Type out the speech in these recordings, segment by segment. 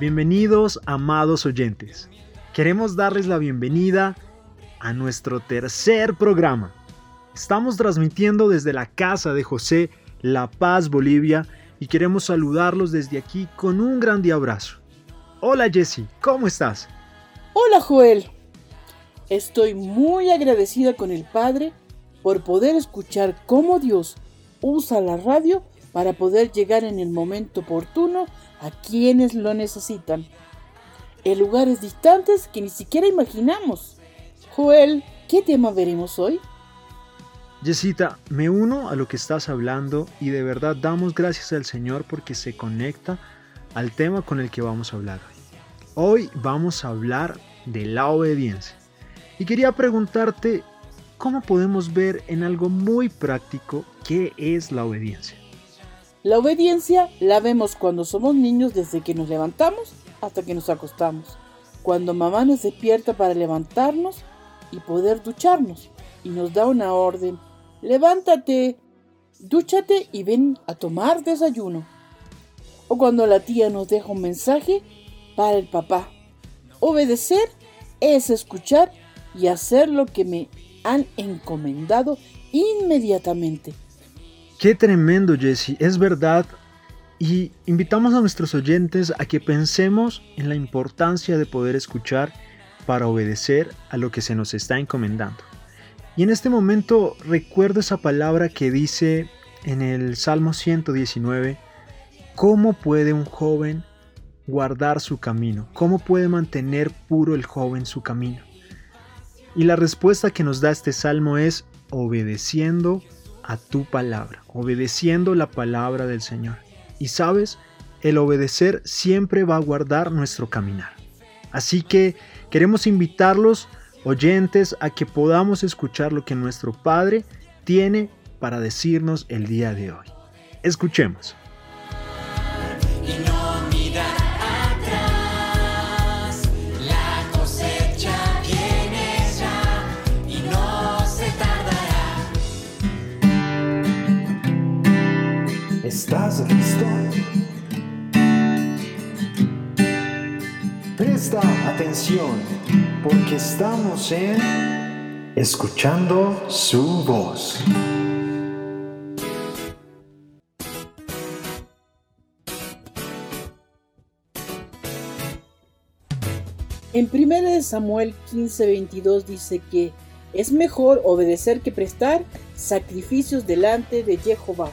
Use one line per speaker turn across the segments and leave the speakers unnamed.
Bienvenidos, amados oyentes. Queremos darles la bienvenida a nuestro tercer programa. Estamos transmitiendo desde la casa de José, La Paz, Bolivia, y queremos saludarlos desde aquí con un grande abrazo. Hola Jesse, ¿cómo estás?
Hola Joel. Estoy muy agradecida con el Padre por poder escuchar cómo Dios usa la radio para poder llegar en el momento oportuno a quienes lo necesitan. En lugares distantes que ni siquiera imaginamos. Joel, ¿qué tema veremos hoy?
Jessita, me uno a lo que estás hablando y de verdad damos gracias al Señor porque se conecta al tema con el que vamos a hablar hoy. Hoy vamos a hablar de la obediencia. Y quería preguntarte, ¿cómo podemos ver en algo muy práctico qué es la obediencia?
La obediencia la vemos cuando somos niños desde que nos levantamos hasta que nos acostamos. Cuando mamá nos despierta para levantarnos y poder ducharnos y nos da una orden. Levántate, dúchate y ven a tomar desayuno. O cuando la tía nos deja un mensaje para el papá. Obedecer es escuchar y hacer lo que me han encomendado inmediatamente.
Qué tremendo, Jesse, es verdad. Y invitamos a nuestros oyentes a que pensemos en la importancia de poder escuchar para obedecer a lo que se nos está encomendando. Y en este momento recuerdo esa palabra que dice en el Salmo 119, ¿cómo puede un joven guardar su camino? ¿Cómo puede mantener puro el joven su camino? Y la respuesta que nos da este salmo es obedeciendo a tu palabra, obedeciendo la palabra del Señor. Y sabes, el obedecer siempre va a guardar nuestro caminar. Así que queremos invitarlos, oyentes, a que podamos escuchar lo que nuestro Padre tiene para decirnos el día de hoy. Escuchemos.
¿Estás listo? Presta atención porque estamos en Escuchando su voz.
En 1 Samuel 15:22 dice que es mejor obedecer que prestar sacrificios delante de Jehová.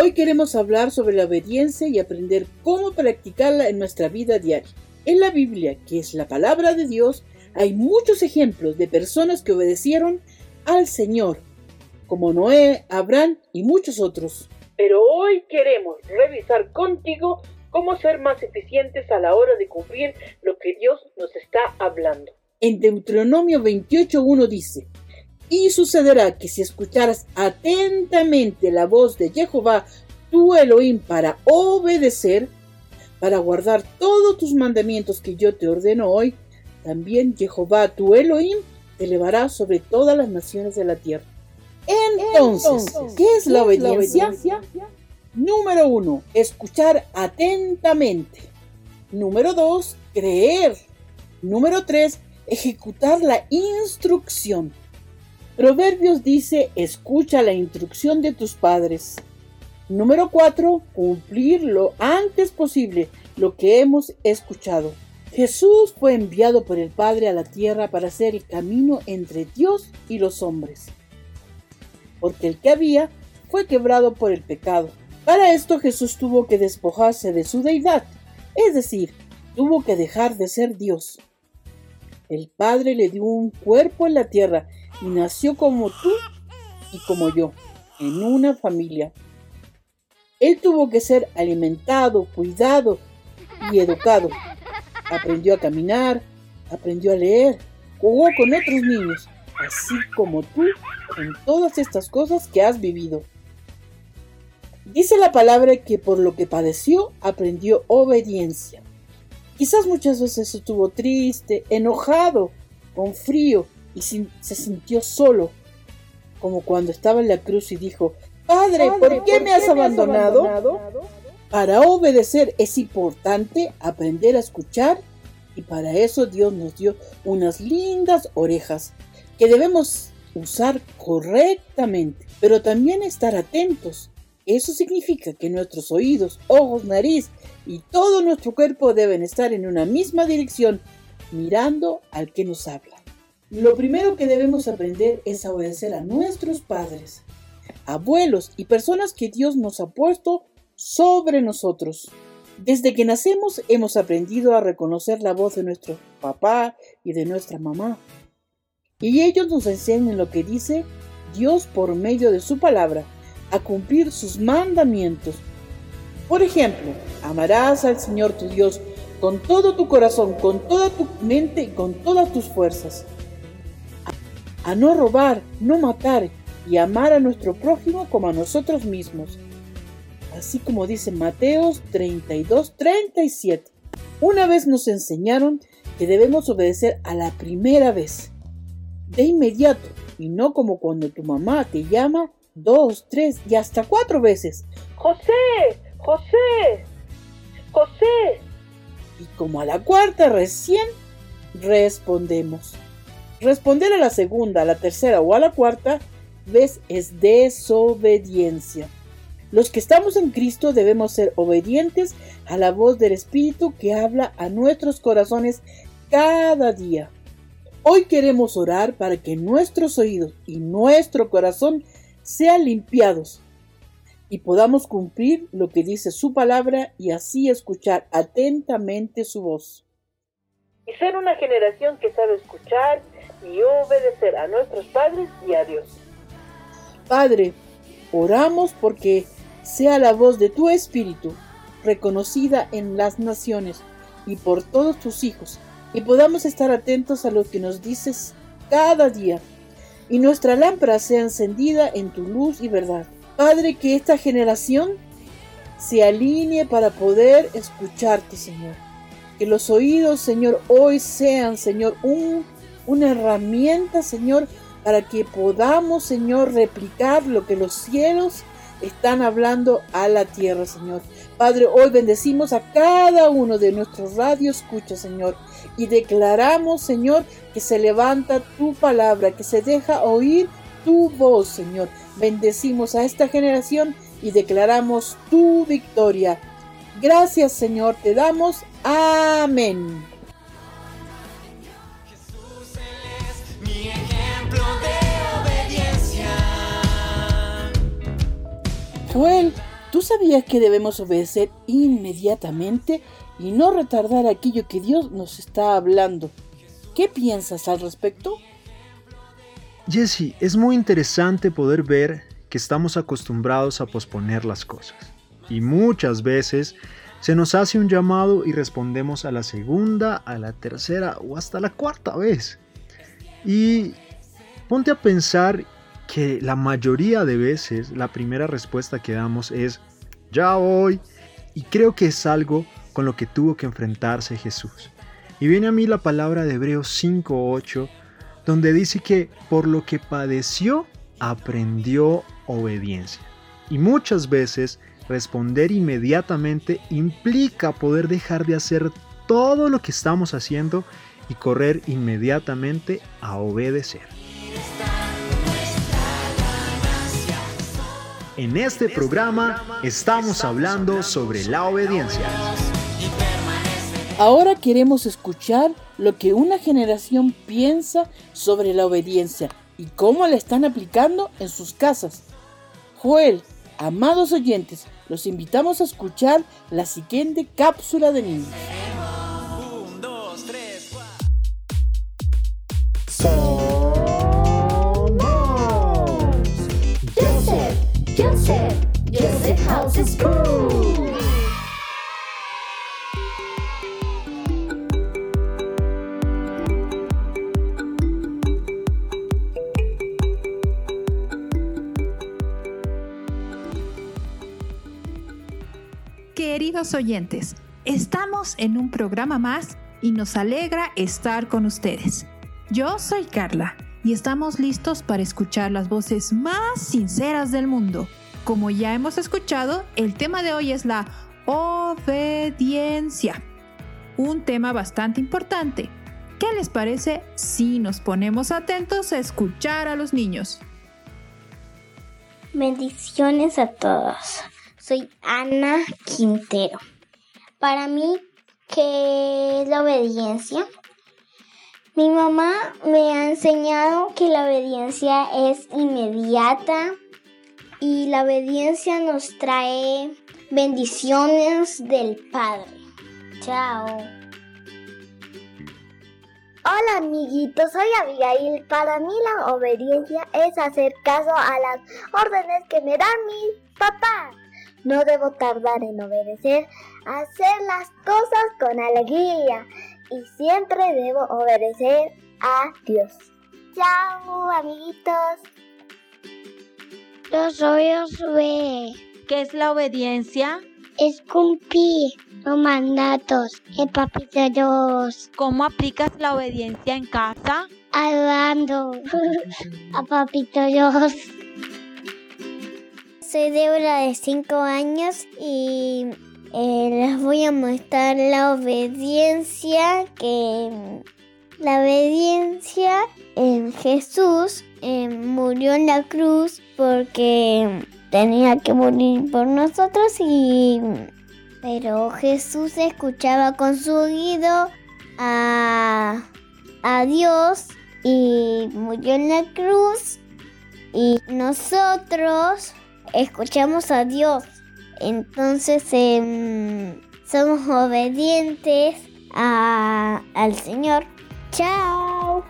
Hoy queremos hablar sobre la obediencia y aprender cómo practicarla en nuestra vida diaria. En la Biblia, que es la palabra de Dios, hay muchos ejemplos de personas que obedecieron al Señor, como Noé, Abraham y muchos otros. Pero hoy queremos revisar contigo cómo ser más eficientes a la hora de cumplir lo que Dios nos está hablando. En Deuteronomio 28.1 dice, y sucederá que si escucharas atentamente la voz de Jehová, tu Elohim, para obedecer, para guardar todos tus mandamientos que yo te ordeno hoy, también Jehová, tu Elohim, te elevará sobre todas las naciones de la tierra. Entonces, ¿qué es la obediencia? Número uno, escuchar atentamente. Número dos, creer. Número tres, ejecutar la instrucción. Proverbios dice, escucha la instrucción de tus padres. Número 4. Cumplir lo antes posible lo que hemos escuchado. Jesús fue enviado por el Padre a la tierra para hacer el camino entre Dios y los hombres. Porque el que había fue quebrado por el pecado. Para esto Jesús tuvo que despojarse de su deidad, es decir, tuvo que dejar de ser Dios. El Padre le dio un cuerpo en la tierra y nació como tú y como yo, en una familia. Él tuvo que ser alimentado, cuidado y educado. Aprendió a caminar, aprendió a leer, jugó con otros niños, así como tú en todas estas cosas que has vivido. Dice la palabra que por lo que padeció aprendió obediencia. Quizás muchas veces estuvo triste, enojado, con frío y se sintió solo, como cuando estaba en la cruz y dijo, Padre, ¿por qué me has abandonado? Para obedecer es importante aprender a escuchar y para eso Dios nos dio unas lindas orejas que debemos usar correctamente, pero también estar atentos. Eso significa que nuestros oídos, ojos, nariz y todo nuestro cuerpo deben estar en una misma dirección, mirando al que nos habla. Lo primero que debemos aprender es a obedecer a nuestros padres, abuelos y personas que Dios nos ha puesto sobre nosotros. Desde que nacemos hemos aprendido a reconocer la voz de nuestro papá y de nuestra mamá. Y ellos nos enseñan lo que dice Dios por medio de su palabra, a cumplir sus mandamientos. Por ejemplo, amarás al Señor tu Dios con todo tu corazón, con toda tu mente y con todas tus fuerzas a no robar, no matar y amar a nuestro prójimo como a nosotros mismos. Así como dice Mateos 32, 37. Una vez nos enseñaron que debemos obedecer a la primera vez, de inmediato, y no como cuando tu mamá te llama dos, tres y hasta cuatro veces. José, José, José. Y como a la cuarta recién respondemos. Responder a la segunda, a la tercera o a la cuarta vez es desobediencia. Los que estamos en Cristo debemos ser obedientes a la voz del Espíritu que habla a nuestros corazones cada día. Hoy queremos orar para que nuestros oídos y nuestro corazón sean limpiados y podamos cumplir lo que dice su palabra y así escuchar atentamente su voz. Y ser una generación que sabe escuchar y obedecer a nuestros padres y a Dios. Padre, oramos porque sea la voz de tu Espíritu reconocida en las naciones y por todos tus hijos, y podamos estar atentos a lo que nos dices cada día, y nuestra lámpara sea encendida en tu luz y verdad. Padre, que esta generación se alinee para poder escucharte, Señor. Que los oídos, Señor, hoy sean, Señor, un una herramienta, Señor, para que podamos, Señor, replicar lo que los cielos están hablando a la tierra, Señor. Padre, hoy bendecimos a cada uno de nuestros radios escucha, Señor, y declaramos, Señor, que se levanta tu palabra, que se deja oír tu voz, Señor. Bendecimos a esta generación y declaramos tu victoria. Gracias, Señor, te damos. Amén. Joel, ¿tú sabías que debemos obedecer inmediatamente y no retardar aquello que Dios nos está hablando? ¿Qué piensas al respecto?
Jesse, es muy interesante poder ver que estamos acostumbrados a posponer las cosas. Y muchas veces se nos hace un llamado y respondemos a la segunda, a la tercera o hasta la cuarta vez. Y ponte a pensar que la mayoría de veces la primera respuesta que damos es ya voy y creo que es algo con lo que tuvo que enfrentarse Jesús. Y viene a mí la palabra de Hebreos 5:8 donde dice que por lo que padeció aprendió obediencia. Y muchas veces responder inmediatamente implica poder dejar de hacer todo lo que estamos haciendo y correr inmediatamente a obedecer. En este programa estamos hablando sobre la obediencia.
Ahora queremos escuchar lo que una generación piensa sobre la obediencia y cómo la están aplicando en sus casas. Joel, amados oyentes, los invitamos a escuchar la siguiente cápsula de niños.
Oyentes, estamos en un programa más y nos alegra estar con ustedes. Yo soy Carla y estamos listos para escuchar las voces más sinceras del mundo. Como ya hemos escuchado, el tema de hoy es la obediencia, un tema bastante importante. ¿Qué les parece si nos ponemos atentos a escuchar a los niños?
Bendiciones a todos. Soy Ana Quintero. Para mí, ¿qué es la obediencia? Mi mamá me ha enseñado que la obediencia es inmediata y la obediencia nos trae bendiciones del Padre. Chao.
Hola amiguitos, soy Abigail. Para mí la obediencia es hacer caso a las órdenes que me dan mis papás. No debo tardar en obedecer, hacer las cosas con alegría y siempre debo obedecer a Dios. Chao amiguitos.
Yo soy Josué.
¿Qué es la obediencia?
Es cumplir los mandatos de Papito Dios.
¿Cómo aplicas la obediencia en casa?
Ayudando a Papito Dios. Soy Débora de 5 años y eh, les voy a mostrar la obediencia que la obediencia en Jesús eh, murió en la cruz porque tenía que morir por nosotros y pero Jesús escuchaba con su oído a, a Dios y murió en la cruz y nosotros escuchamos a Dios. Entonces em, somos obedientes a- al Señor. Chao.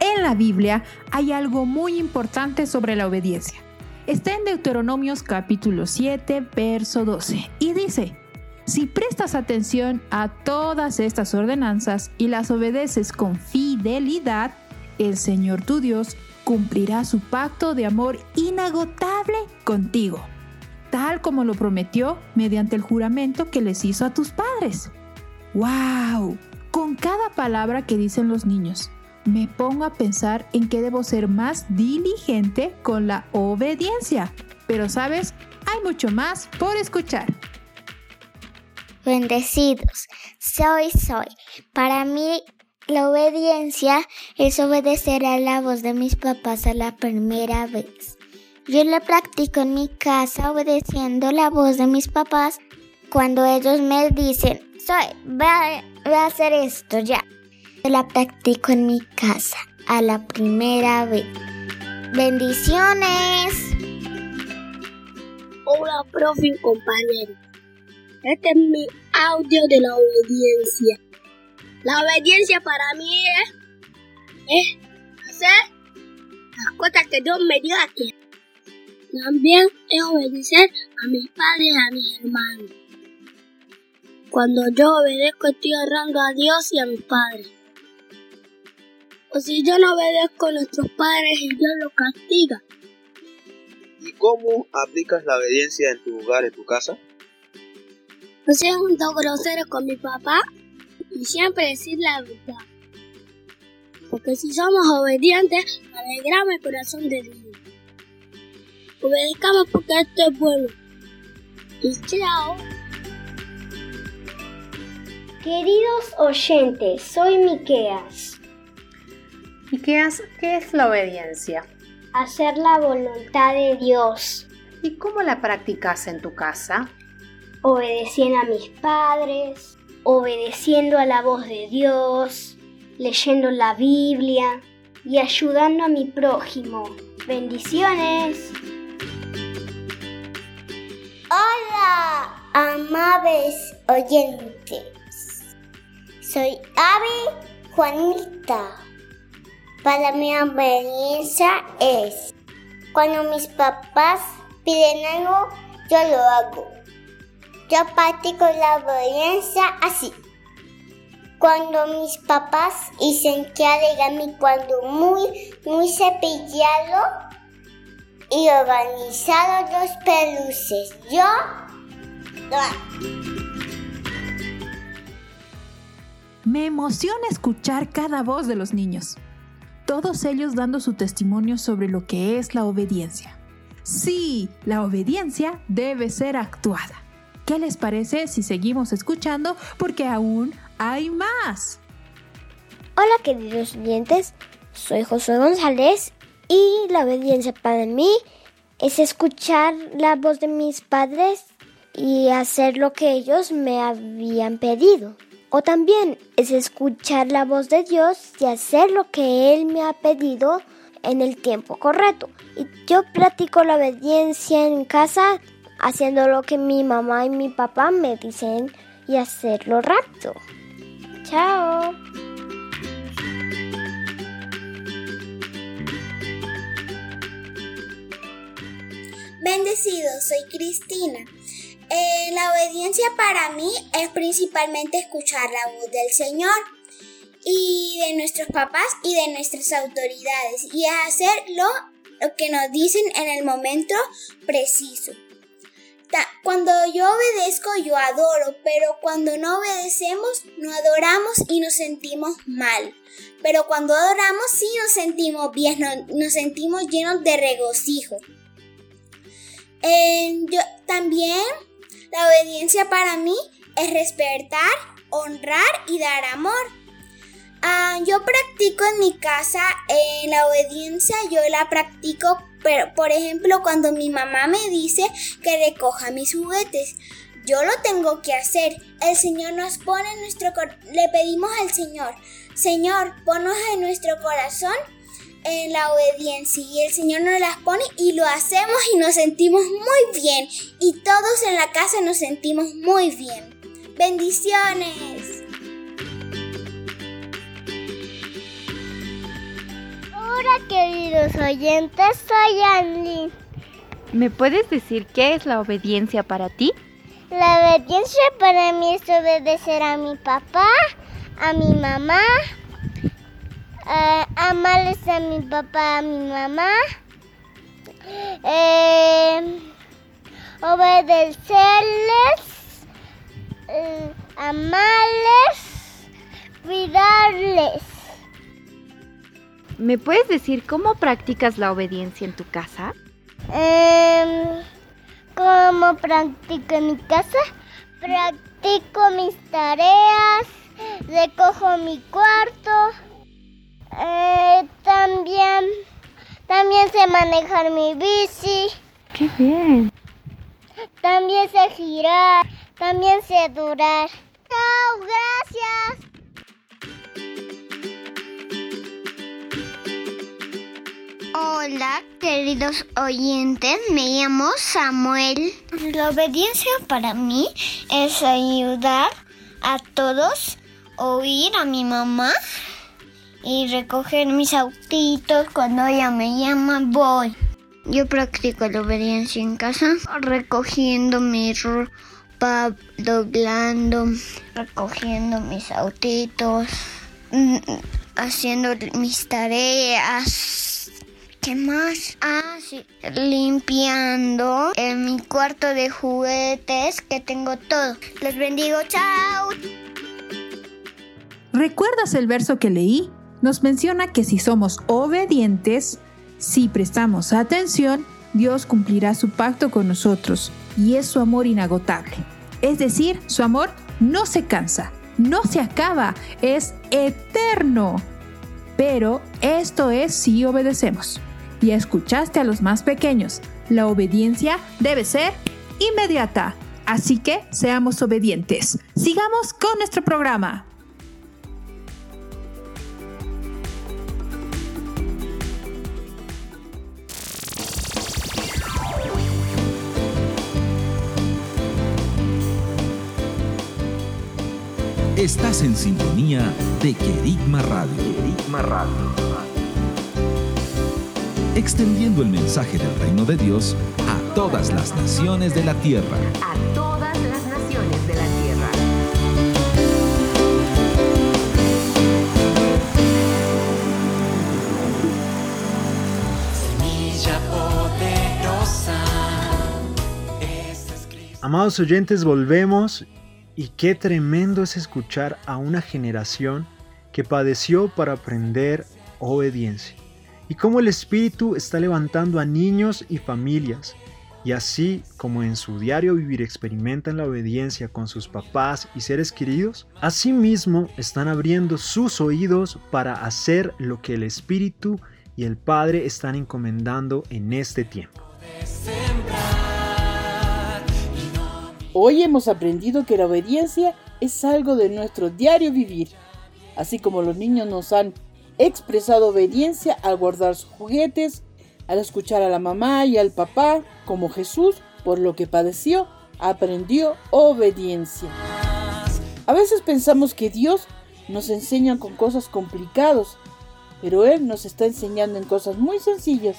En la Biblia hay algo muy importante sobre la obediencia. Está en Deuteronomios capítulo 7, verso 12, y dice, si prestas atención a todas estas ordenanzas y las obedeces con fidelidad, el Señor tu Dios cumplirá su pacto de amor inagotable contigo, tal como lo prometió mediante el juramento que les hizo a tus padres. ¡Wow! Con cada palabra que dicen los niños, me pongo a pensar en que debo ser más diligente con la obediencia. Pero sabes, hay mucho más por escuchar.
Bendecidos, soy, soy. Para mí, la obediencia es obedecer a la voz de mis papás a la primera vez. Yo la practico en mi casa obedeciendo la voz de mis papás cuando ellos me dicen, soy, ve a, ve a hacer esto ya. Yo la practico en mi casa a la primera vez. Bendiciones.
Hola, profe y compañero. Este es mi audio de la obediencia. La obediencia para mí es, es hacer las cosas que Dios me dio aquí. También es obedecer a mis padres y a mis hermanos. Cuando yo obedezco estoy honrando a Dios y a mis padres. O si yo no obedezco a nuestros padres y Dios los castiga.
¿Y cómo aplicas la obediencia en tu hogar, en tu casa?
No un grosero con mi papá y siempre decir la verdad. Porque si somos obedientes, alegramos el corazón de Dios. Obedezcamos porque esto es bueno. Y chao.
Queridos oyentes, soy Miqueas.
Miqueas, ¿qué es la obediencia?
Hacer la voluntad de Dios.
¿Y cómo la practicas en tu casa?
Obedeciendo a mis padres, obedeciendo a la voz de Dios, leyendo la Biblia y ayudando a mi prójimo. Bendiciones.
Hola, amables oyentes. Soy Ave Juanita. Para mi obediencia es cuando mis papás piden algo, yo lo hago. Yo practico la obediencia así. Cuando mis papás dicen que origami cuando muy, muy cepillado y organizado los peluches, yo.
Me emociona escuchar cada voz de los niños, todos ellos dando su testimonio sobre lo que es la obediencia. Sí, la obediencia debe ser actuada. ¿Qué les parece si seguimos escuchando? Porque aún hay más.
Hola queridos oyentes, soy José González y la obediencia para mí es escuchar la voz de mis padres y hacer lo que ellos me habían pedido. O también es escuchar la voz de Dios y hacer lo que Él me ha pedido en el tiempo correcto. Y yo practico la obediencia en casa haciendo lo que mi mamá y mi papá me dicen y hacerlo rápido. Chao.
Bendecido, soy Cristina. Eh, la obediencia para mí es principalmente escuchar la voz del Señor y de nuestros papás y de nuestras autoridades y hacer lo, lo que nos dicen en el momento preciso. Cuando yo obedezco, yo adoro, pero cuando no obedecemos, no adoramos y nos sentimos mal. Pero cuando adoramos, sí nos sentimos bien, nos, sentimos llenos de regocijo. yo, también la obediencia para mí es respetar, honrar y dar amor. Ah, yo practico en mi casa eh, la obediencia, yo la practico, pero por ejemplo cuando mi mamá me dice que recoja mis juguetes, yo lo tengo que hacer. El Señor nos pone en nuestro le pedimos al Señor, Señor, ponnos en nuestro corazón en la obediencia y el Señor nos las pone y lo hacemos y nos sentimos muy bien y todos en la casa nos sentimos muy bien. Bendiciones.
Hola queridos oyentes, soy Anlin.
¿Me puedes decir qué es la obediencia para ti?
La obediencia para mí es obedecer a mi papá, a mi mamá, eh, amarles a mi papá, a mi mamá, eh, obedecerles, eh, amarles, cuidarles.
¿Me puedes decir cómo practicas la obediencia en tu casa?
Eh, ¿Cómo practico en mi casa? Practico mis tareas, recojo mi cuarto. Eh, también, también sé manejar mi bici.
¡Qué bien!
También sé girar, también sé durar. ¡Chao! ¡Gracias! Hola, queridos oyentes, me llamo Samuel. La obediencia para mí es ayudar a todos, oír a mi mamá y recoger mis autitos cuando ella me llama, voy. Yo practico la obediencia en casa, recogiendo mi ropa, doblando, recogiendo mis autitos, mm, haciendo mis tareas. ¿Qué más? Ah, sí, limpiando en mi cuarto de juguetes que tengo todo. Les bendigo, chao.
¿Recuerdas el verso que leí? nos menciona que si somos obedientes, si prestamos atención, Dios cumplirá su pacto con nosotros y es su amor inagotable. Es decir, su amor no se cansa, no se acaba, es eterno. Pero esto es si obedecemos. Y escuchaste a los más pequeños, la obediencia debe ser inmediata. Así que seamos obedientes. Sigamos con nuestro programa.
Estás en sintonía de Querigma Radio.
Radio.
Extendiendo el mensaje del reino de Dios a todas las naciones de la tierra.
A todas las naciones de la tierra.
Semilla poderosa.
Amados oyentes, volvemos Y qué tremendo es escuchar a una generación que padeció para aprender obediencia. Y cómo el Espíritu está levantando a niños y familias. Y así como en su diario vivir experimentan la obediencia con sus papás y seres queridos, asimismo están abriendo sus oídos para hacer lo que el Espíritu y el Padre están encomendando en este tiempo.
Hoy hemos aprendido que la obediencia es algo de nuestro diario vivir, así como los niños nos han expresado obediencia al guardar sus juguetes, al escuchar a la mamá y al papá, como Jesús, por lo que padeció, aprendió obediencia. A veces pensamos que Dios nos enseña con cosas complicadas, pero Él nos está enseñando en cosas muy sencillas,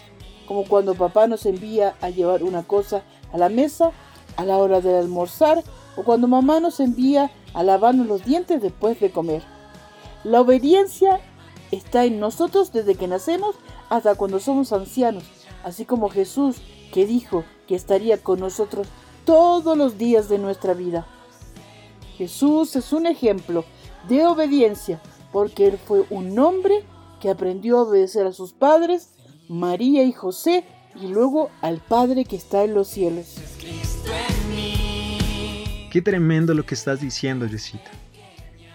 como cuando papá nos envía a llevar una cosa a la mesa a la hora de almorzar o cuando mamá nos envía a lavarnos los dientes después de comer. La obediencia está en nosotros desde que nacemos hasta cuando somos ancianos, así como Jesús que dijo que estaría con nosotros todos los días de nuestra vida. Jesús es un ejemplo de obediencia porque él fue un hombre que aprendió a obedecer a sus padres, María y José, y luego al Padre que está en los cielos.
Qué tremendo lo que estás diciendo, Jessita.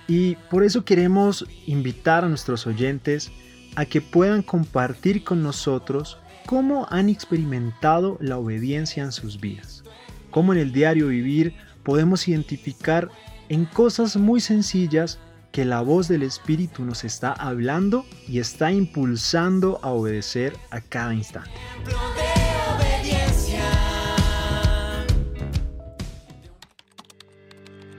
Y por eso queremos invitar a nuestros oyentes a que puedan compartir con nosotros cómo han experimentado la obediencia en sus vidas. Cómo en el diario vivir podemos identificar en cosas muy sencillas que la voz del Espíritu nos está hablando y está impulsando a obedecer a cada instante.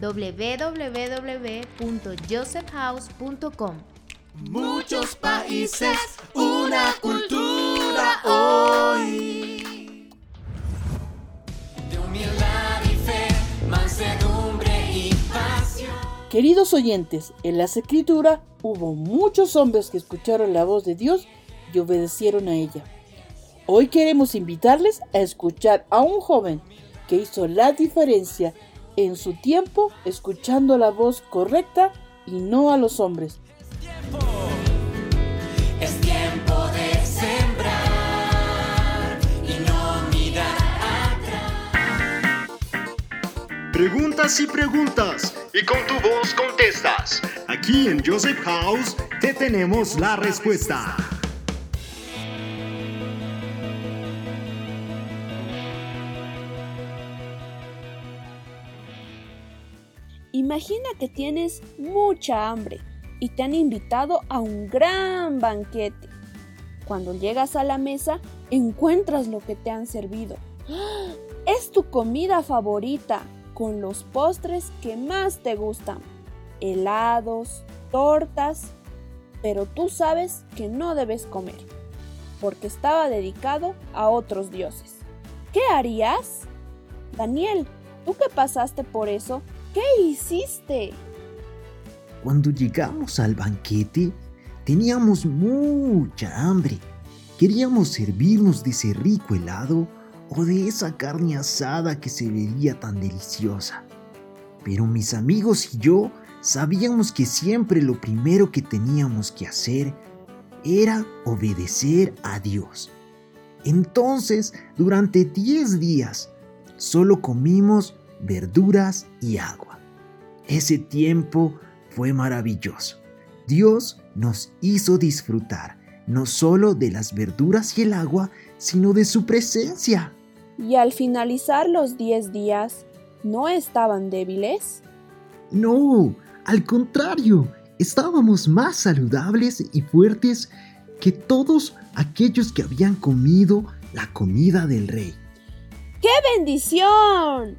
www.josephhouse.com.
Muchos países, una cultura hoy. De humildad y fe, mansedumbre y pasión.
Queridos oyentes, en las escrituras hubo muchos hombres que escucharon la voz de Dios y obedecieron a ella. Hoy queremos invitarles a escuchar a un joven que hizo la diferencia en su tiempo escuchando la voz correcta y no a los hombres.
Es tiempo de sembrar y no mirar atrás.
Preguntas y preguntas y con tu voz contestas. Aquí en Joseph House te tenemos la respuesta.
Imagina que tienes mucha hambre y te han invitado a un gran banquete. Cuando llegas a la mesa, encuentras lo que te han servido. ¡Ah! Es tu comida favorita, con los postres que más te gustan. Helados, tortas, pero tú sabes que no debes comer, porque estaba dedicado a otros dioses. ¿Qué harías? Daniel, tú que pasaste por eso, ¿qué hiciste?
Cuando llegamos al banquete, teníamos mucha hambre. Queríamos servirnos de ese rico helado o de esa carne asada que se veía tan deliciosa. Pero mis amigos y yo sabíamos que siempre lo primero que teníamos que hacer era obedecer a Dios. Entonces, durante 10 días, solo comimos verduras y agua. Ese tiempo fue maravilloso. Dios nos hizo disfrutar no solo de las verduras y el agua, sino de su presencia.
Y al finalizar los 10 días, ¿no estaban débiles?
No, al contrario, estábamos más saludables y fuertes que todos aquellos que habían comido la comida del rey.
¡Qué bendición!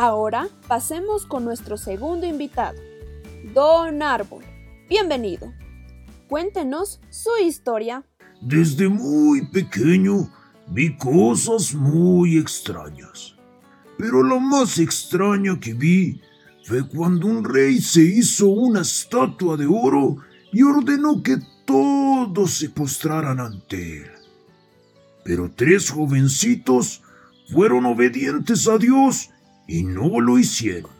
Ahora pasemos con nuestro segundo invitado. Don Árbol. Bienvenido. Cuéntenos su historia.
Desde muy pequeño vi cosas muy extrañas. Pero lo más extraña que vi fue cuando un rey se hizo una estatua de oro y ordenó que todos se postraran ante él. Pero tres jovencitos fueron obedientes a Dios y no lo hicieron.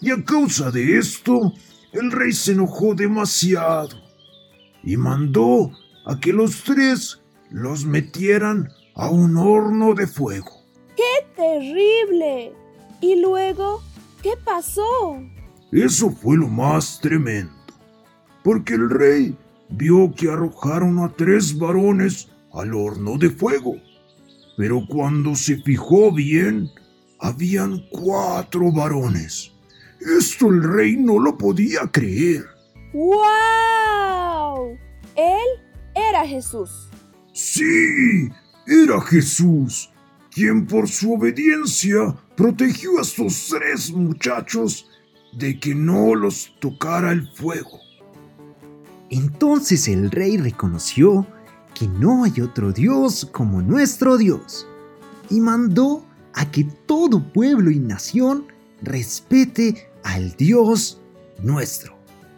Y a causa de esto, el rey se enojó demasiado y mandó a que los tres los metieran a un horno de fuego.
¡Qué terrible! ¿Y luego qué pasó?
Eso fue lo más tremendo, porque el rey vio que arrojaron a tres varones al horno de fuego. Pero cuando se fijó bien, habían cuatro varones. Esto el rey no lo podía creer.
¡Wow! Él era Jesús.
Sí, era Jesús, quien por su obediencia protegió a estos tres muchachos de que no los tocara el fuego.
Entonces el rey reconoció que no hay otro Dios como nuestro Dios y mandó a que todo pueblo y nación respete al Dios nuestro.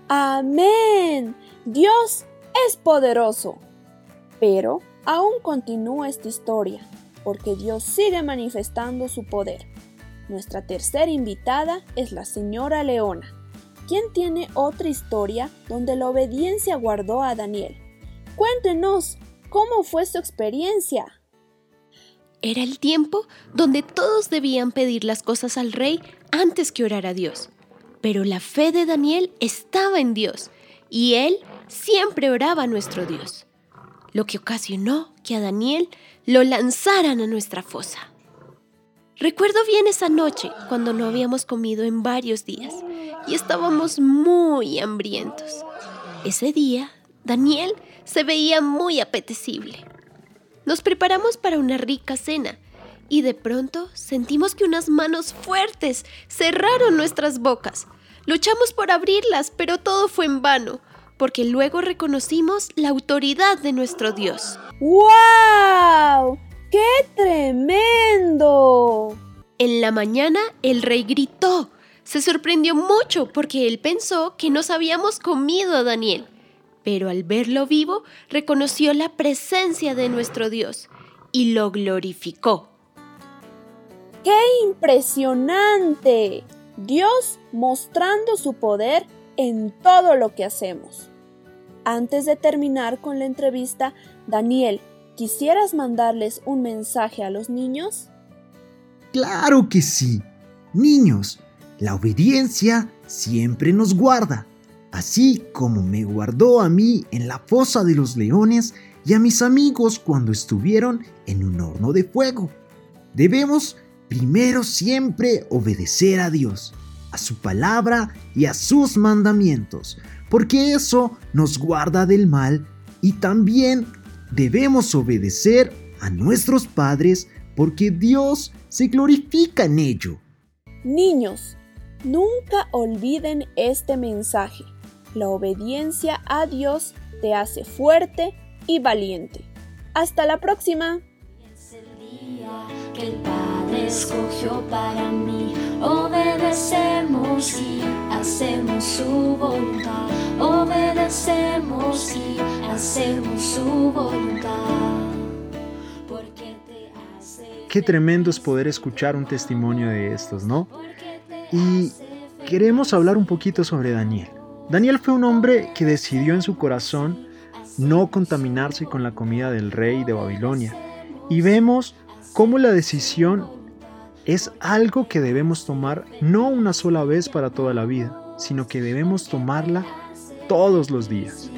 Amén. Dios es poderoso. Pero aún continúa esta historia, porque Dios sigue manifestando su poder. Nuestra tercera invitada es la señora Leona, quien tiene otra historia donde la obediencia guardó a Daniel. Cuéntenos, ¿cómo fue su experiencia?
Era el tiempo donde todos debían pedir las cosas al rey antes que orar a Dios. Pero la fe de Daniel estaba en Dios y él siempre oraba a nuestro Dios, lo que ocasionó que a Daniel lo lanzaran a nuestra fosa. Recuerdo bien esa noche cuando no habíamos comido en varios días y estábamos muy hambrientos. Ese día, Daniel se veía muy apetecible. Nos preparamos para una rica cena y de pronto sentimos que unas manos fuertes cerraron nuestras bocas. Luchamos por abrirlas, pero todo fue en vano, porque luego reconocimos la autoridad de nuestro Dios.
¡Wow! ¡Qué tremendo!
En la mañana el rey gritó. Se sorprendió mucho porque él pensó que nos habíamos comido a Daniel. Pero al verlo vivo, reconoció la presencia de nuestro Dios y lo glorificó.
¡Qué impresionante! Dios mostrando su poder en todo lo que hacemos. Antes de terminar con la entrevista, Daniel, ¿quisieras mandarles un mensaje a los niños?
Claro que sí. Niños, la obediencia siempre nos guarda, así como me guardó a mí en la fosa de los leones y a mis amigos cuando estuvieron en un horno de fuego. Debemos primero siempre obedecer a Dios, a su palabra y a sus mandamientos, porque eso nos guarda del mal y también debemos obedecer a nuestros padres porque Dios se glorifica en ello.
Niños, nunca olviden este mensaje. La obediencia a Dios te hace fuerte y valiente. Hasta la próxima.
que el Padre escogió para mí. Obedecemos y hacemos su voluntad. Obedecemos y hacemos su voluntad. Porque te hace
Qué tremendo es poder escuchar un testimonio de estos, ¿no? Y queremos hablar un poquito sobre Daniel. Daniel fue un hombre que decidió en su corazón no contaminarse con la comida del rey de Babilonia. Y vemos cómo la decisión es algo que debemos tomar no una sola vez para toda la vida, sino que debemos tomarla todos los días.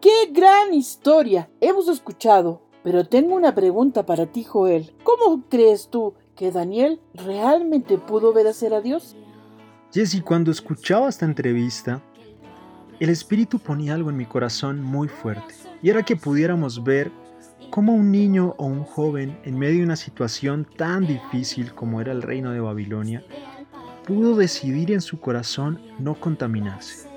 ¡Qué gran historia hemos escuchado! Pero tengo una pregunta para ti, Joel. ¿Cómo crees tú que Daniel realmente pudo obedecer a Dios?
Jesse, cuando escuchaba esta entrevista, el Espíritu ponía algo en mi corazón muy fuerte, y era que pudiéramos ver cómo un niño o un joven, en medio de una situación tan difícil como era el reino de Babilonia, pudo decidir en su corazón no contaminarse.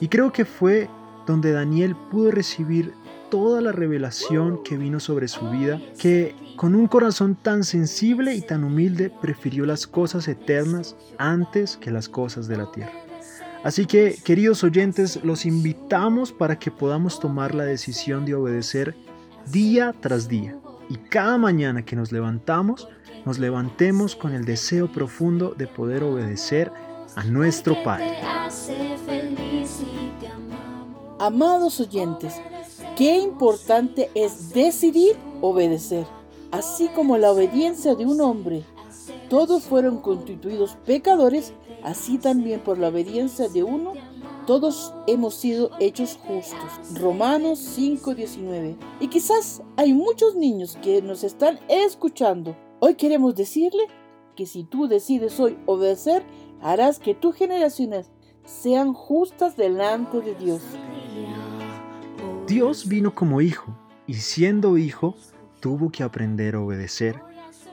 Y creo que fue donde Daniel pudo recibir toda la revelación que vino sobre su vida, que con un corazón tan sensible y tan humilde prefirió las cosas eternas antes que las cosas de la tierra. Así que, queridos oyentes, los invitamos para que podamos tomar la decisión de obedecer día tras día. Y cada mañana que nos levantamos, nos levantemos con el deseo profundo de poder obedecer a nuestro Padre.
Amados oyentes, qué importante es decidir obedecer, así como la obediencia de un hombre. Todos fueron constituidos pecadores, así también por la obediencia de uno, todos hemos sido hechos justos. Romanos 5:19. Y quizás hay muchos niños que nos están escuchando. Hoy queremos decirle que si tú decides hoy obedecer, harás que tus generaciones sean justas delante de Dios.
Dios vino como hijo y siendo hijo tuvo que aprender a obedecer.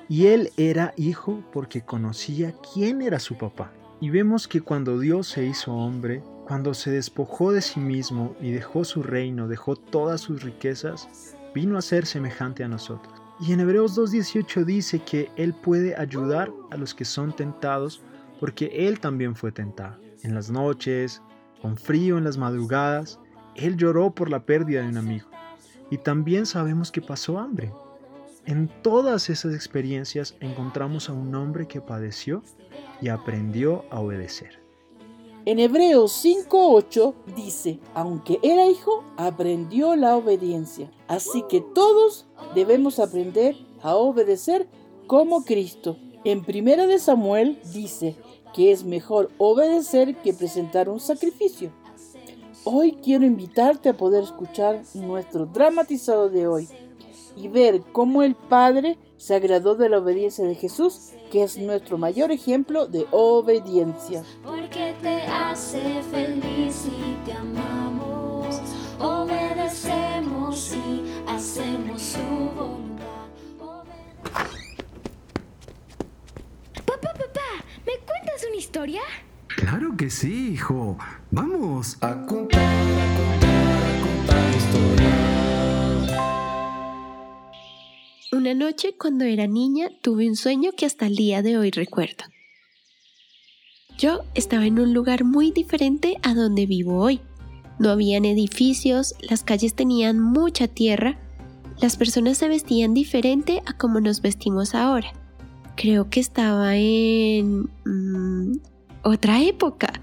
Y él era hijo porque conocía quién era su papá. Y vemos que cuando Dios se hizo hombre, cuando se despojó de sí mismo y dejó su reino, dejó todas sus riquezas, vino a ser semejante a nosotros. Y en Hebreos 2.18 dice que Él puede ayudar a los que son tentados porque Él también fue tentado. En las noches, con frío en las madrugadas, Él lloró por la pérdida de un amigo. Y también sabemos que pasó hambre. En todas esas experiencias encontramos a un hombre que padeció y aprendió a obedecer.
En Hebreos 5.8 dice, aunque era hijo, aprendió la obediencia. Así que todos debemos aprender a obedecer como Cristo. En Primera de Samuel dice que es mejor obedecer que presentar un sacrificio. Hoy quiero invitarte a poder escuchar nuestro dramatizado de hoy y ver cómo el Padre se agradó de la obediencia de Jesús, que es nuestro mayor ejemplo de obediencia.
Porque te hace feliz y te amamos, obedecemos y hacemos su voluntad.
Papá, papá, ¿me cuentas una historia?
Claro que sí, hijo. Vamos a contar, a contar, a contar historias.
Una noche cuando era niña tuve un sueño que hasta el día de hoy recuerdo. Yo estaba en un lugar muy diferente a donde vivo hoy. No habían edificios, las calles tenían mucha tierra, las personas se vestían diferente a como nos vestimos ahora. Creo que estaba en mmm, otra época.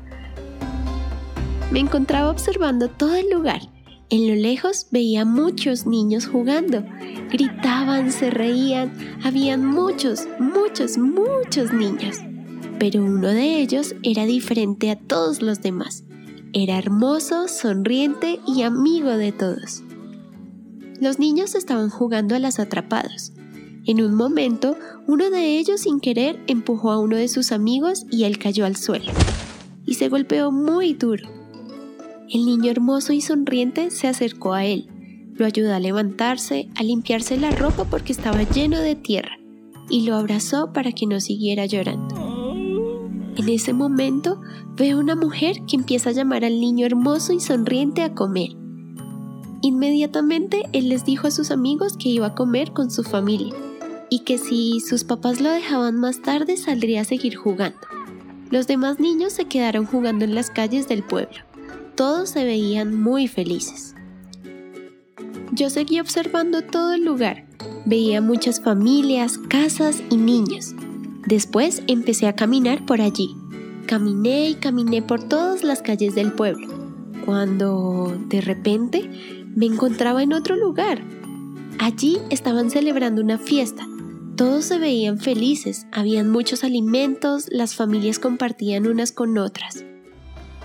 Me encontraba observando todo el lugar. En lo lejos veía muchos niños jugando. Gritaban, se reían. Habían muchos, muchos, muchos niños. Pero uno de ellos era diferente a todos los demás. Era hermoso, sonriente y amigo de todos. Los niños estaban jugando a las atrapados. En un momento, uno de ellos sin querer empujó a uno de sus amigos y él cayó al suelo. Y se golpeó muy duro. El niño hermoso y sonriente se acercó a él, lo ayudó a levantarse, a limpiarse la ropa porque estaba lleno de tierra, y lo abrazó para que no siguiera llorando. En ese momento veo una mujer que empieza a llamar al niño hermoso y sonriente a comer. Inmediatamente él les dijo a sus amigos que iba a comer con su familia y que si sus papás lo dejaban más tarde saldría a seguir jugando. Los demás niños se quedaron jugando en las calles del pueblo. Todos se veían muy felices. Yo seguí observando todo el lugar. Veía muchas familias, casas y niños. Después empecé a caminar por allí. Caminé y caminé por todas las calles del pueblo, cuando de repente me encontraba en otro lugar. Allí estaban celebrando una fiesta. Todos se veían felices, habían muchos alimentos, las familias compartían unas con otras.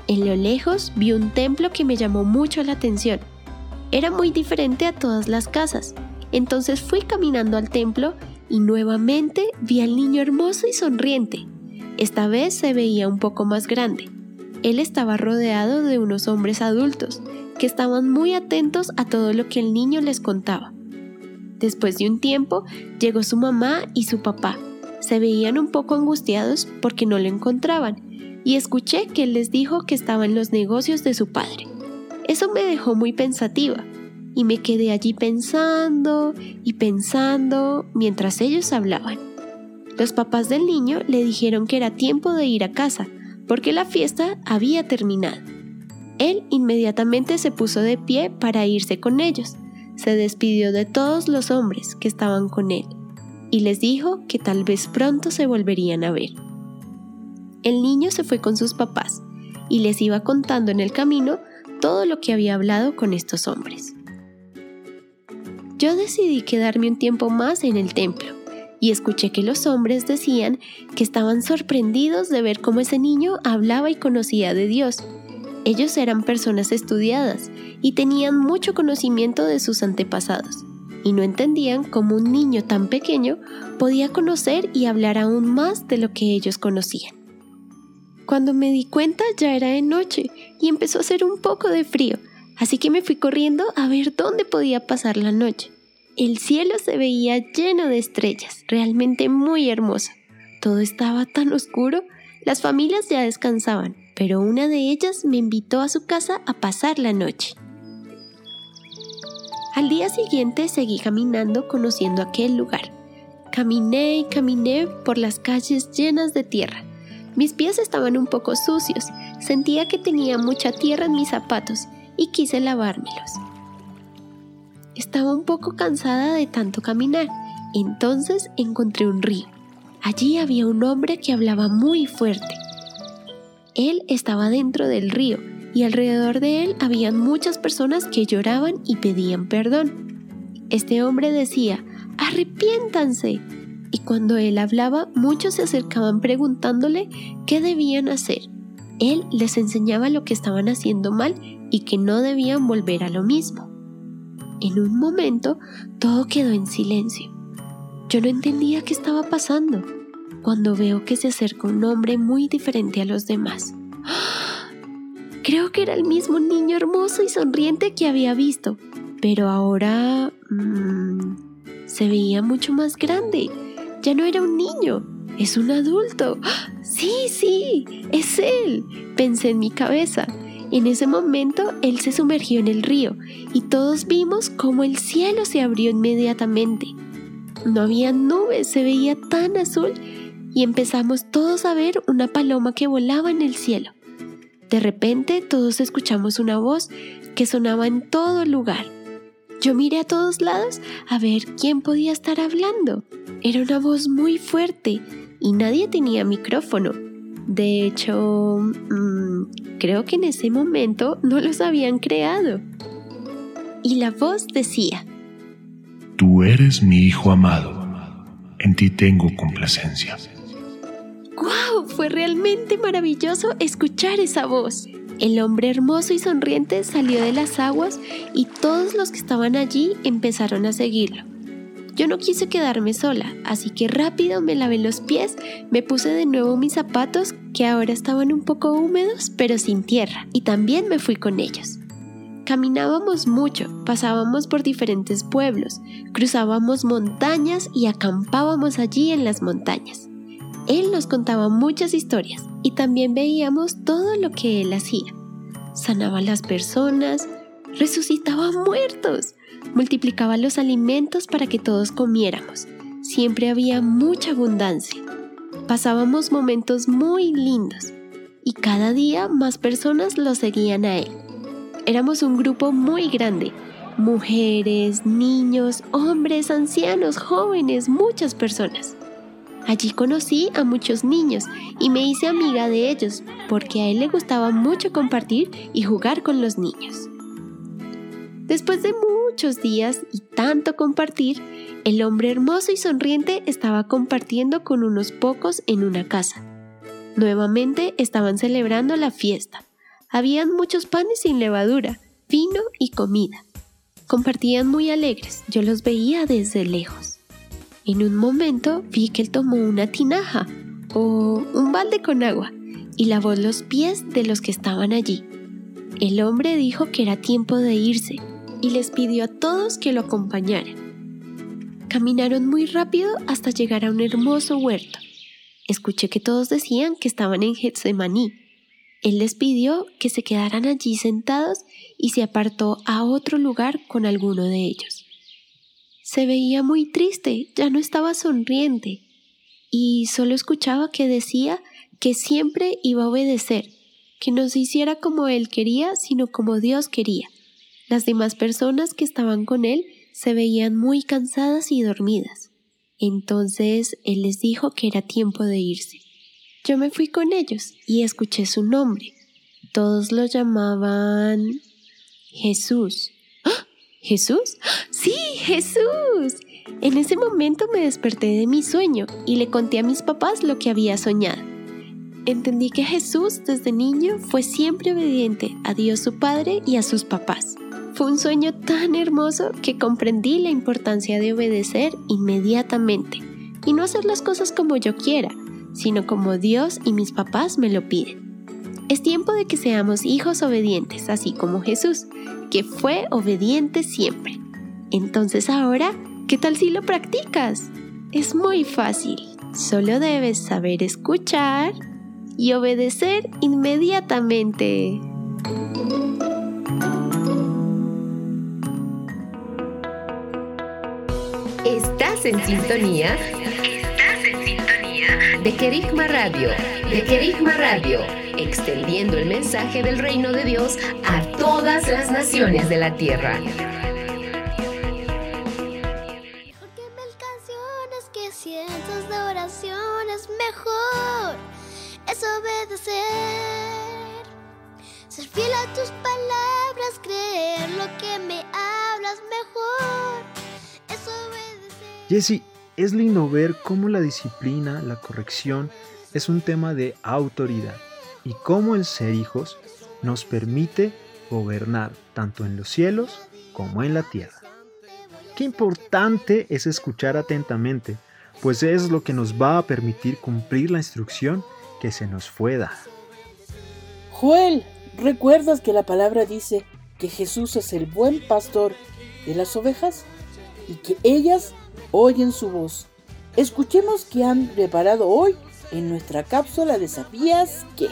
En lo lejos vi un templo que me llamó mucho la atención. Era muy diferente a todas las casas. Entonces fui caminando al templo y nuevamente vi al niño hermoso y sonriente. Esta vez se veía un poco más grande. Él estaba rodeado de unos hombres adultos que estaban muy atentos a todo lo que el niño les contaba. Después de un tiempo llegó su mamá y su papá, Se veían un poco angustiados porque no lo encontraban y escuché que él les dijo que estaba en los negocios de su padre. Eso me dejó muy pensativa y me quedé allí pensando y pensando mientras ellos hablaban. Los papás del niño le dijeron que era tiempo de ir a casa porque la fiesta había terminado. Él inmediatamente se puso de pie para irse con ellos. Se despidió de todos los hombres que estaban con él y les dijo que tal vez pronto se volverían a ver. El niño se fue con sus papás y les iba contando en el camino todo lo que había hablado con estos hombres. Yo decidí quedarme un tiempo más en el templo y escuché que los hombres decían que estaban sorprendidos de ver cómo ese niño hablaba y conocía de Dios. Ellos eran personas estudiadas y tenían mucho conocimiento de sus antepasados, y no entendían cómo un niño tan pequeño podía conocer y hablar aún más de lo que ellos conocían. Cuando me di cuenta ya era de noche y empezó a hacer un poco de frío, así que me fui corriendo a ver dónde podía pasar la noche. El cielo se veía lleno de estrellas, realmente muy hermoso. Todo estaba tan oscuro, las familias ya descansaban, pero una de ellas me invitó a su casa a pasar la noche. Al día siguiente seguí caminando conociendo aquel lugar. Caminé y caminé por las calles llenas de tierra. Mis pies estaban un poco sucios, sentía que tenía mucha tierra en mis zapatos y quise lavármelos. Estaba un poco cansada de tanto caminar, entonces encontré un río. Allí había un hombre que hablaba muy fuerte. Él estaba dentro del río y alrededor de él habían muchas personas que lloraban y pedían perdón. Este hombre decía, arrepiéntanse. Y cuando él hablaba, muchos se acercaban preguntándole qué debían hacer. Él les enseñaba lo que estaban haciendo mal y que no debían volver a lo mismo. En un momento todo quedó en silencio. Yo no entendía qué estaba pasando cuando veo que se acerca un hombre muy diferente a los demás. Creo que era el mismo niño hermoso y sonriente que había visto, pero ahora mmm, se veía mucho más grande. Ya no era un niño, es un adulto. Sí, sí, es él, pensé en mi cabeza. En ese momento él se sumergió en el río y todos vimos cómo el cielo se abrió inmediatamente. No había nubes, se veía tan azul y empezamos todos a ver una paloma que volaba en el cielo. De repente todos escuchamos una voz que sonaba en todo lugar. Yo miré a todos lados a ver quién podía estar hablando. Era una voz muy fuerte y nadie tenía micrófono. De hecho, mmm, creo que en ese momento no los habían creado. Y la voz decía,
Tú eres mi hijo amado, en ti tengo complacencia.
¡Guau! Fue realmente maravilloso escuchar esa voz. El hombre hermoso y sonriente salió de las aguas y todos los que estaban allí empezaron a seguirlo. Yo no quise quedarme sola, así que rápido me lavé los pies, me puse de nuevo mis zapatos, que ahora estaban un poco húmedos, pero sin tierra, y también me fui con ellos. Caminábamos mucho, pasábamos por diferentes pueblos, cruzábamos montañas y acampábamos allí en las montañas. Él nos contaba muchas historias y también veíamos todo lo que él hacía. Sanaba a las personas, resucitaba muertos, multiplicaba los alimentos para que todos comiéramos. Siempre había mucha abundancia. Pasábamos momentos muy lindos y cada día más personas lo seguían a él. Éramos un grupo muy grande, mujeres, niños, hombres, ancianos, jóvenes, muchas personas. Allí conocí a muchos niños y me hice amiga de ellos porque a él le gustaba mucho compartir y jugar con los niños. Después de muchos días y tanto compartir, el hombre hermoso y sonriente estaba compartiendo con unos pocos en una casa. Nuevamente estaban celebrando la fiesta. Habían muchos panes sin levadura, vino y comida. Compartían muy alegres, yo los veía desde lejos. En un momento vi que él tomó una tinaja o un balde con agua y lavó los pies de los que estaban allí. El hombre dijo que era tiempo de irse y les pidió a todos que lo acompañaran. Caminaron muy rápido hasta llegar a un hermoso huerto. Escuché que todos decían que estaban en Getsemaní. Él les pidió que se quedaran allí sentados y se apartó a otro lugar con alguno de ellos. Se veía muy triste, ya no estaba sonriente, y solo escuchaba que decía que siempre iba a obedecer, que no se hiciera como él quería, sino como Dios quería. Las demás personas que estaban con él se veían muy cansadas y dormidas. Entonces él les dijo que era tiempo de irse. Yo me fui con ellos y escuché su nombre. Todos lo llamaban Jesús. ¿Jesús? Sí, Jesús. En ese momento me desperté de mi sueño y le conté a mis papás lo que había soñado. Entendí que Jesús desde niño fue siempre obediente a Dios su Padre y a sus papás. Fue un sueño tan hermoso que comprendí la importancia de obedecer inmediatamente y no hacer las cosas como yo quiera, sino como Dios y mis papás me lo piden. Es tiempo de que seamos hijos obedientes, así como Jesús, que fue obediente siempre. Entonces ahora, ¿qué tal si lo practicas? Es muy fácil, solo debes saber escuchar y obedecer inmediatamente.
Estás en sintonía. Estás en sintonía de Querigma Radio. De Querigma Radio. Extendiendo el mensaje del reino de Dios a todas las naciones de la tierra.
canciones que cientos de oraciones mejor es obedecer. Ser fiel a tus palabras, creer lo que me hablas mejor es obedecer.
Jesse, es lindo ver cómo la disciplina, la corrección, es un tema de autoridad y cómo el ser hijos nos permite gobernar tanto en los cielos como en la tierra. Qué importante es escuchar atentamente, pues es lo que nos va a permitir cumplir la instrucción que se nos fue dada.
Joel, ¿recuerdas que la palabra dice que Jesús es el buen pastor de las ovejas y que ellas oyen su voz? Escuchemos qué han preparado hoy en nuestra cápsula de ¿Sabías qué?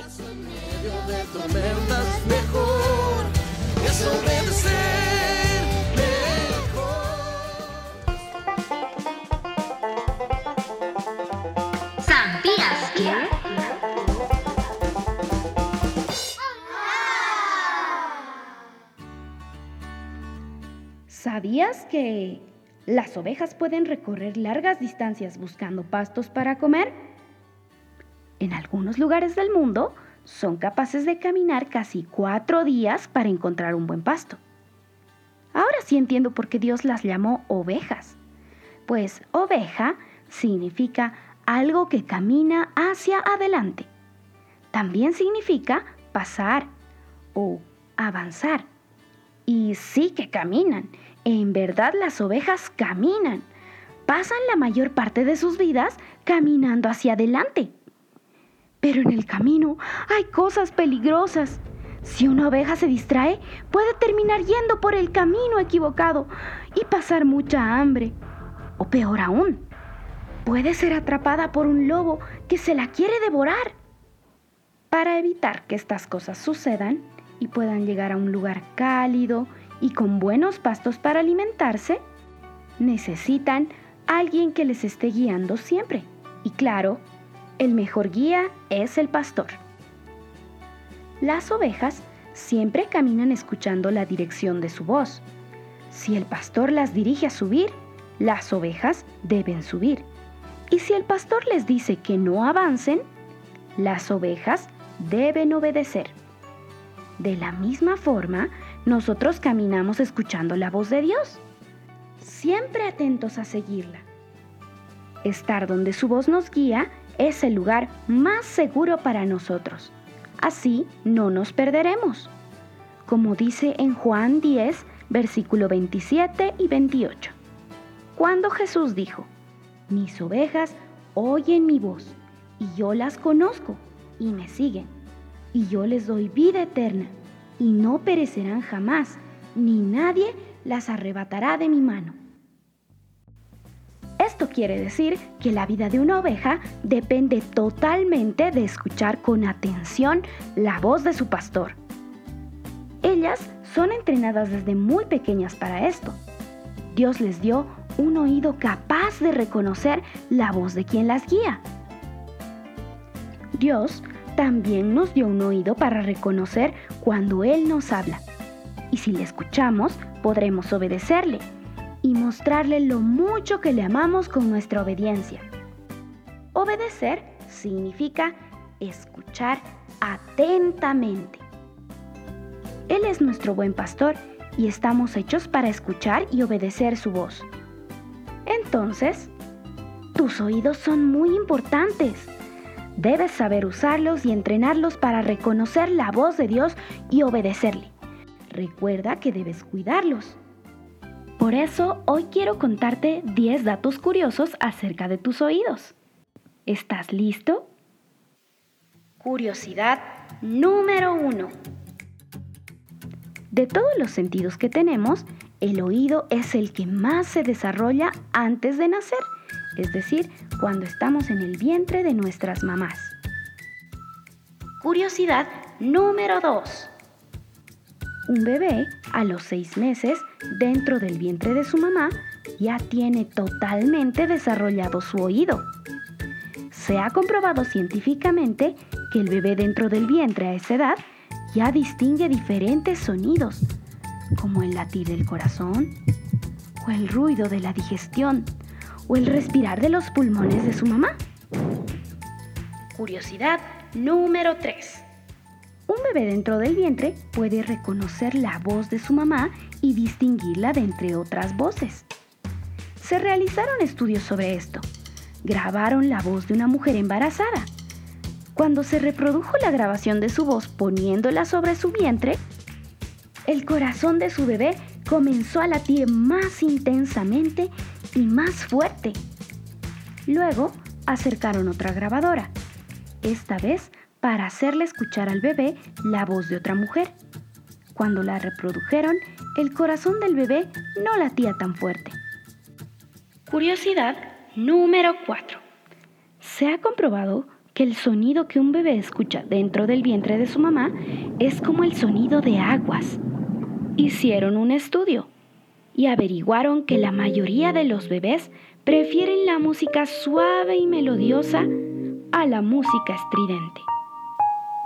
¿Sabías que?
¿Sabías que las ovejas pueden recorrer largas distancias buscando pastos para comer? En algunos lugares del mundo son capaces de caminar casi cuatro días para encontrar un buen pasto. Ahora sí entiendo por qué Dios las llamó ovejas, pues oveja significa algo que camina hacia adelante. También significa pasar o avanzar. Y sí que caminan. En verdad las ovejas caminan. Pasan la mayor parte de sus vidas caminando hacia adelante. Pero en el camino hay cosas peligrosas. Si una oveja se distrae, puede terminar yendo por el camino equivocado y pasar mucha hambre. O peor aún, puede ser atrapada por un lobo que se la quiere devorar. Para evitar que estas cosas sucedan y puedan llegar a un lugar cálido y con buenos pastos para alimentarse, necesitan alguien que les esté guiando siempre. Y claro, el mejor guía es el pastor. Las ovejas siempre caminan escuchando la dirección de su voz. Si el pastor las dirige a subir, las ovejas deben subir. Y si el pastor les dice que no avancen, las ovejas deben obedecer. De la misma forma, nosotros caminamos escuchando la voz de Dios, siempre atentos a seguirla. Estar donde su voz nos guía es el lugar más seguro para nosotros. Así no nos perderemos. Como dice en Juan 10, versículo 27 y 28. Cuando Jesús dijo, mis ovejas oyen mi voz, y yo las conozco, y me siguen, y yo les doy vida eterna, y no perecerán jamás, ni nadie las arrebatará de mi mano. Esto quiere decir que la vida de una oveja depende totalmente de escuchar con atención la voz de su pastor. Ellas son entrenadas desde muy pequeñas para esto. Dios les dio un oído capaz de reconocer la voz de quien las guía. Dios también nos dio un oído para reconocer cuando Él nos habla. Y si le escuchamos, podremos obedecerle y mostrarle lo mucho que le amamos con nuestra obediencia. Obedecer significa escuchar atentamente. Él es nuestro buen pastor y estamos hechos para escuchar y obedecer su voz. Entonces, tus oídos son muy importantes. Debes saber usarlos y entrenarlos para reconocer la voz de Dios y obedecerle. Recuerda que debes cuidarlos. Por eso hoy quiero contarte 10 datos curiosos acerca de tus oídos. ¿Estás listo? Curiosidad número 1. De todos los sentidos que tenemos, el oído es el que más se desarrolla antes de nacer, es decir, cuando estamos en el vientre de nuestras mamás. Curiosidad número 2. Un bebé a los seis meses dentro del vientre de su mamá ya tiene totalmente desarrollado su oído. Se ha comprobado científicamente que el bebé dentro del vientre a esa edad ya distingue diferentes sonidos, como el latir del corazón, o el ruido de la digestión, o el respirar de los pulmones de su mamá. Curiosidad número 3. Un bebé dentro del vientre puede reconocer la voz de su mamá y distinguirla de entre otras voces. Se realizaron estudios sobre esto. Grabaron la voz de una mujer embarazada. Cuando se reprodujo la grabación de su voz poniéndola sobre su vientre, el corazón de su bebé comenzó a latir más intensamente y más fuerte. Luego acercaron otra grabadora. Esta vez para hacerle escuchar al bebé la voz de otra mujer. Cuando la reprodujeron, el corazón del bebé no latía tan fuerte. Curiosidad número 4. Se ha comprobado que el sonido que un bebé escucha dentro del vientre de su mamá es como el sonido de aguas. Hicieron un estudio y averiguaron que la mayoría de los bebés prefieren la música suave y melodiosa a la música estridente.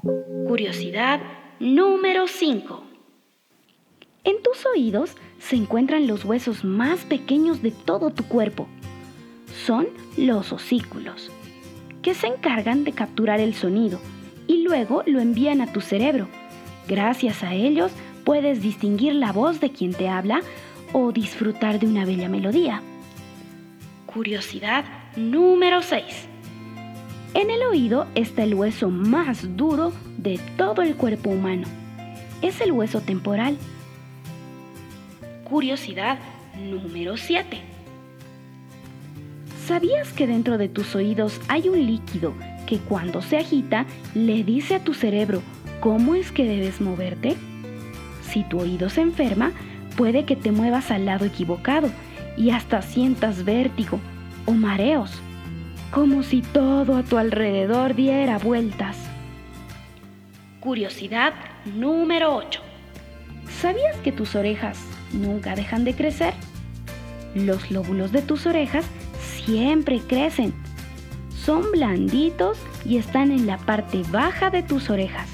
Curiosidad número 5. En tus oídos se encuentran los huesos más pequeños de todo tu cuerpo. Son los osículos, que se encargan de capturar el sonido y luego lo envían a tu cerebro. Gracias a ellos puedes distinguir la voz de quien te habla o disfrutar de una bella melodía. Curiosidad número 6. En el oído está el hueso más duro de todo el cuerpo humano. Es el hueso temporal. Curiosidad número 7. ¿Sabías que dentro de tus oídos hay un líquido que cuando se agita le dice a tu cerebro cómo es que debes moverte? Si tu oído se enferma, puede que te muevas al lado equivocado y hasta sientas vértigo o mareos como si todo a tu alrededor diera vueltas. Curiosidad número 8. ¿Sabías que tus orejas nunca dejan de crecer? Los lóbulos de tus orejas siempre crecen. Son blanditos y están en la parte baja de tus orejas.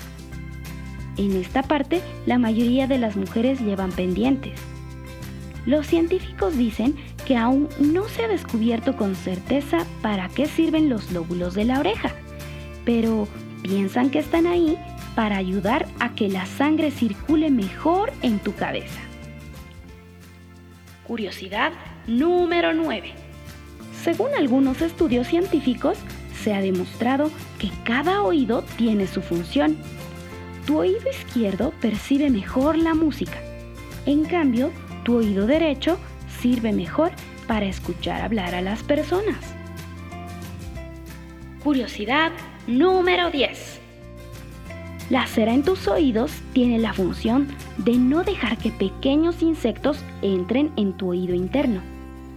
En esta parte la mayoría de las mujeres llevan pendientes. Los científicos dicen que aún no se ha descubierto con certeza para qué sirven los lóbulos de la oreja, pero piensan que están ahí para ayudar a que la sangre circule mejor en tu cabeza. Curiosidad número 9. Según algunos estudios científicos, se ha demostrado que cada oído tiene su función. Tu oído izquierdo percibe mejor la música. En cambio, tu oído derecho sirve mejor para escuchar hablar a las personas. Curiosidad número 10. La cera en tus oídos tiene la función de no dejar que pequeños insectos entren en tu oído interno,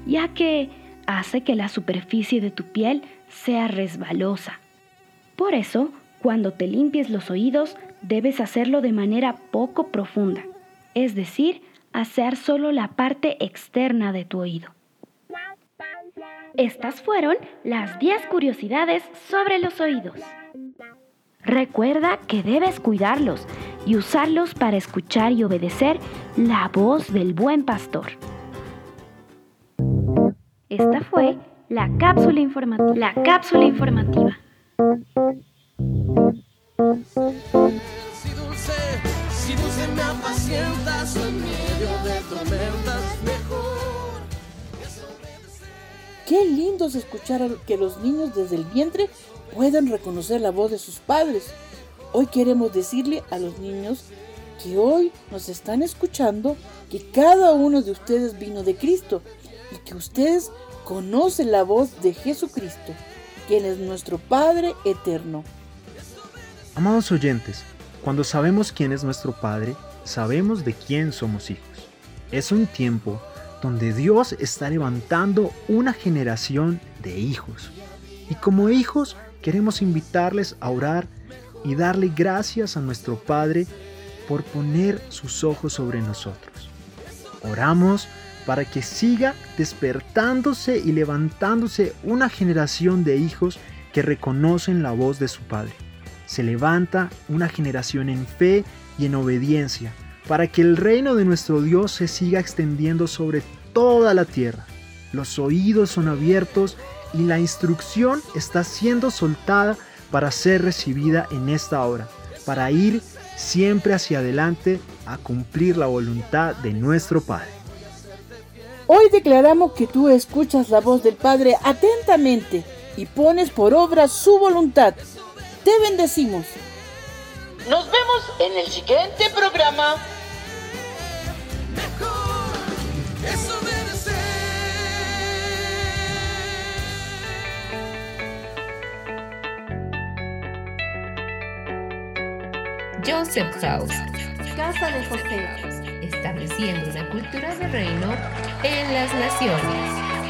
ya que hace que la superficie de tu piel sea resbalosa. Por eso, cuando te limpies los oídos, debes hacerlo de manera poco profunda, es decir, hacer solo la parte externa de tu oído. Estas fueron las 10 curiosidades sobre los oídos. Recuerda que debes cuidarlos y usarlos para escuchar y obedecer la voz del buen pastor. Esta fue la cápsula informativa. La cápsula informativa.
Me apacientas en medio de tormentas, mejor
Qué lindo es escuchar que los niños desde el vientre puedan reconocer la voz de sus padres. Hoy queremos decirle a los niños que hoy nos están escuchando que cada uno de ustedes vino de Cristo y que ustedes conocen la voz de Jesucristo, quien es nuestro Padre eterno.
Amados oyentes, cuando sabemos quién es nuestro Padre, sabemos de quién somos hijos. Es un tiempo donde Dios está levantando una generación de hijos. Y como hijos queremos invitarles a orar y darle gracias a nuestro Padre por poner sus ojos sobre nosotros. Oramos para que siga despertándose y levantándose una generación de hijos que reconocen la voz de su Padre. Se levanta una generación en fe y en obediencia para que el reino de nuestro Dios se siga extendiendo sobre toda la tierra. Los oídos son abiertos y la instrucción está siendo soltada para ser recibida en esta hora, para ir siempre hacia adelante a cumplir la voluntad de nuestro Padre.
Hoy declaramos que tú escuchas la voz del Padre atentamente y pones por obra su voluntad. Te bendecimos.
Nos vemos en el siguiente programa.
Joseph House,
Casa de José,
estableciendo una cultura de reino en las naciones.